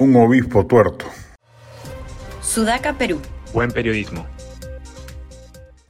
Un obispo tuerto. Sudaca, Perú. Buen periodismo.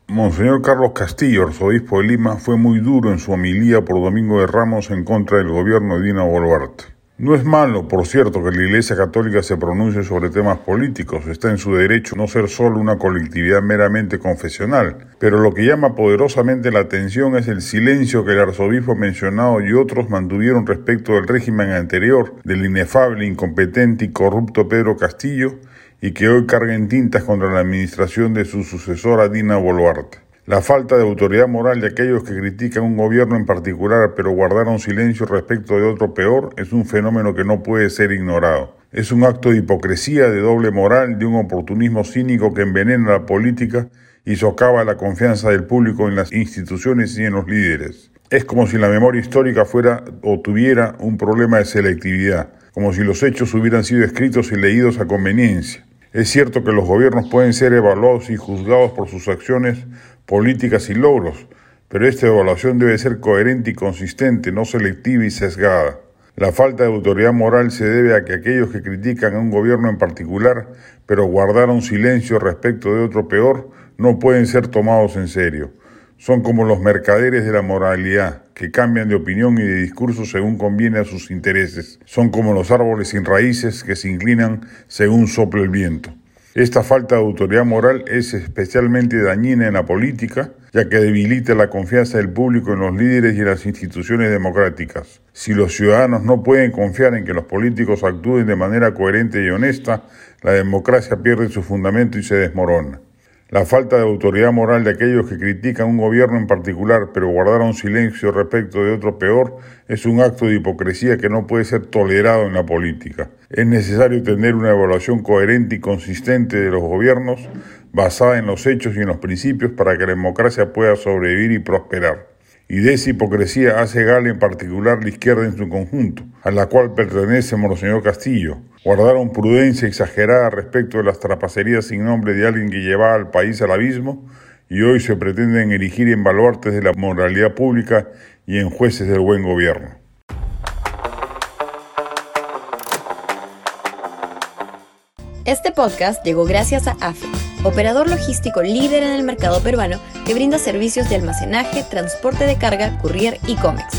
Monseñor Carlos Castillo, arzobispo de Lima, fue muy duro en su homilía por Domingo de Ramos en contra del gobierno de Dina Boluarte. No es malo, por cierto, que la Iglesia Católica se pronuncie sobre temas políticos, está en su derecho no ser solo una colectividad meramente confesional, pero lo que llama poderosamente la atención es el silencio que el arzobispo mencionado y otros mantuvieron respecto del régimen anterior, del inefable, incompetente y corrupto Pedro Castillo, y que hoy carguen tintas contra la administración de su sucesora Dina Boluarte. La falta de autoridad moral de aquellos que critican un gobierno en particular pero guardaron silencio respecto de otro peor es un fenómeno que no puede ser ignorado. Es un acto de hipocresía, de doble moral, de un oportunismo cínico que envenena la política y socava la confianza del público en las instituciones y en los líderes. Es como si la memoria histórica fuera o tuviera un problema de selectividad, como si los hechos hubieran sido escritos y leídos a conveniencia. Es cierto que los gobiernos pueden ser evaluados y juzgados por sus acciones políticas y logros, pero esta evaluación debe ser coherente y consistente, no selectiva y sesgada. La falta de autoridad moral se debe a que aquellos que critican a un gobierno en particular, pero guardaron silencio respecto de otro peor, no pueden ser tomados en serio. Son como los mercaderes de la moralidad, que cambian de opinión y de discurso según conviene a sus intereses. Son como los árboles sin raíces que se inclinan según sople el viento. Esta falta de autoridad moral es especialmente dañina en la política, ya que debilita la confianza del público en los líderes y en las instituciones democráticas. Si los ciudadanos no pueden confiar en que los políticos actúen de manera coherente y honesta, la democracia pierde su fundamento y se desmorona. La falta de autoridad moral de aquellos que critican un gobierno en particular pero guardaron silencio respecto de otro peor es un acto de hipocresía que no puede ser tolerado en la política. Es necesario tener una evaluación coherente y consistente de los gobiernos basada en los hechos y en los principios para que la democracia pueda sobrevivir y prosperar y de esa hipocresía hace gala en particular la izquierda en su conjunto, a la cual pertenece Monseñor Castillo. Guardaron prudencia exagerada respecto de las trapacerías sin nombre de alguien que llevaba al país al abismo y hoy se pretenden erigir en baluartes de la moralidad pública y en jueces del buen gobierno. Este podcast llegó gracias a AFE, operador logístico líder en el mercado peruano que brinda servicios de almacenaje, transporte de carga, courier y cómics.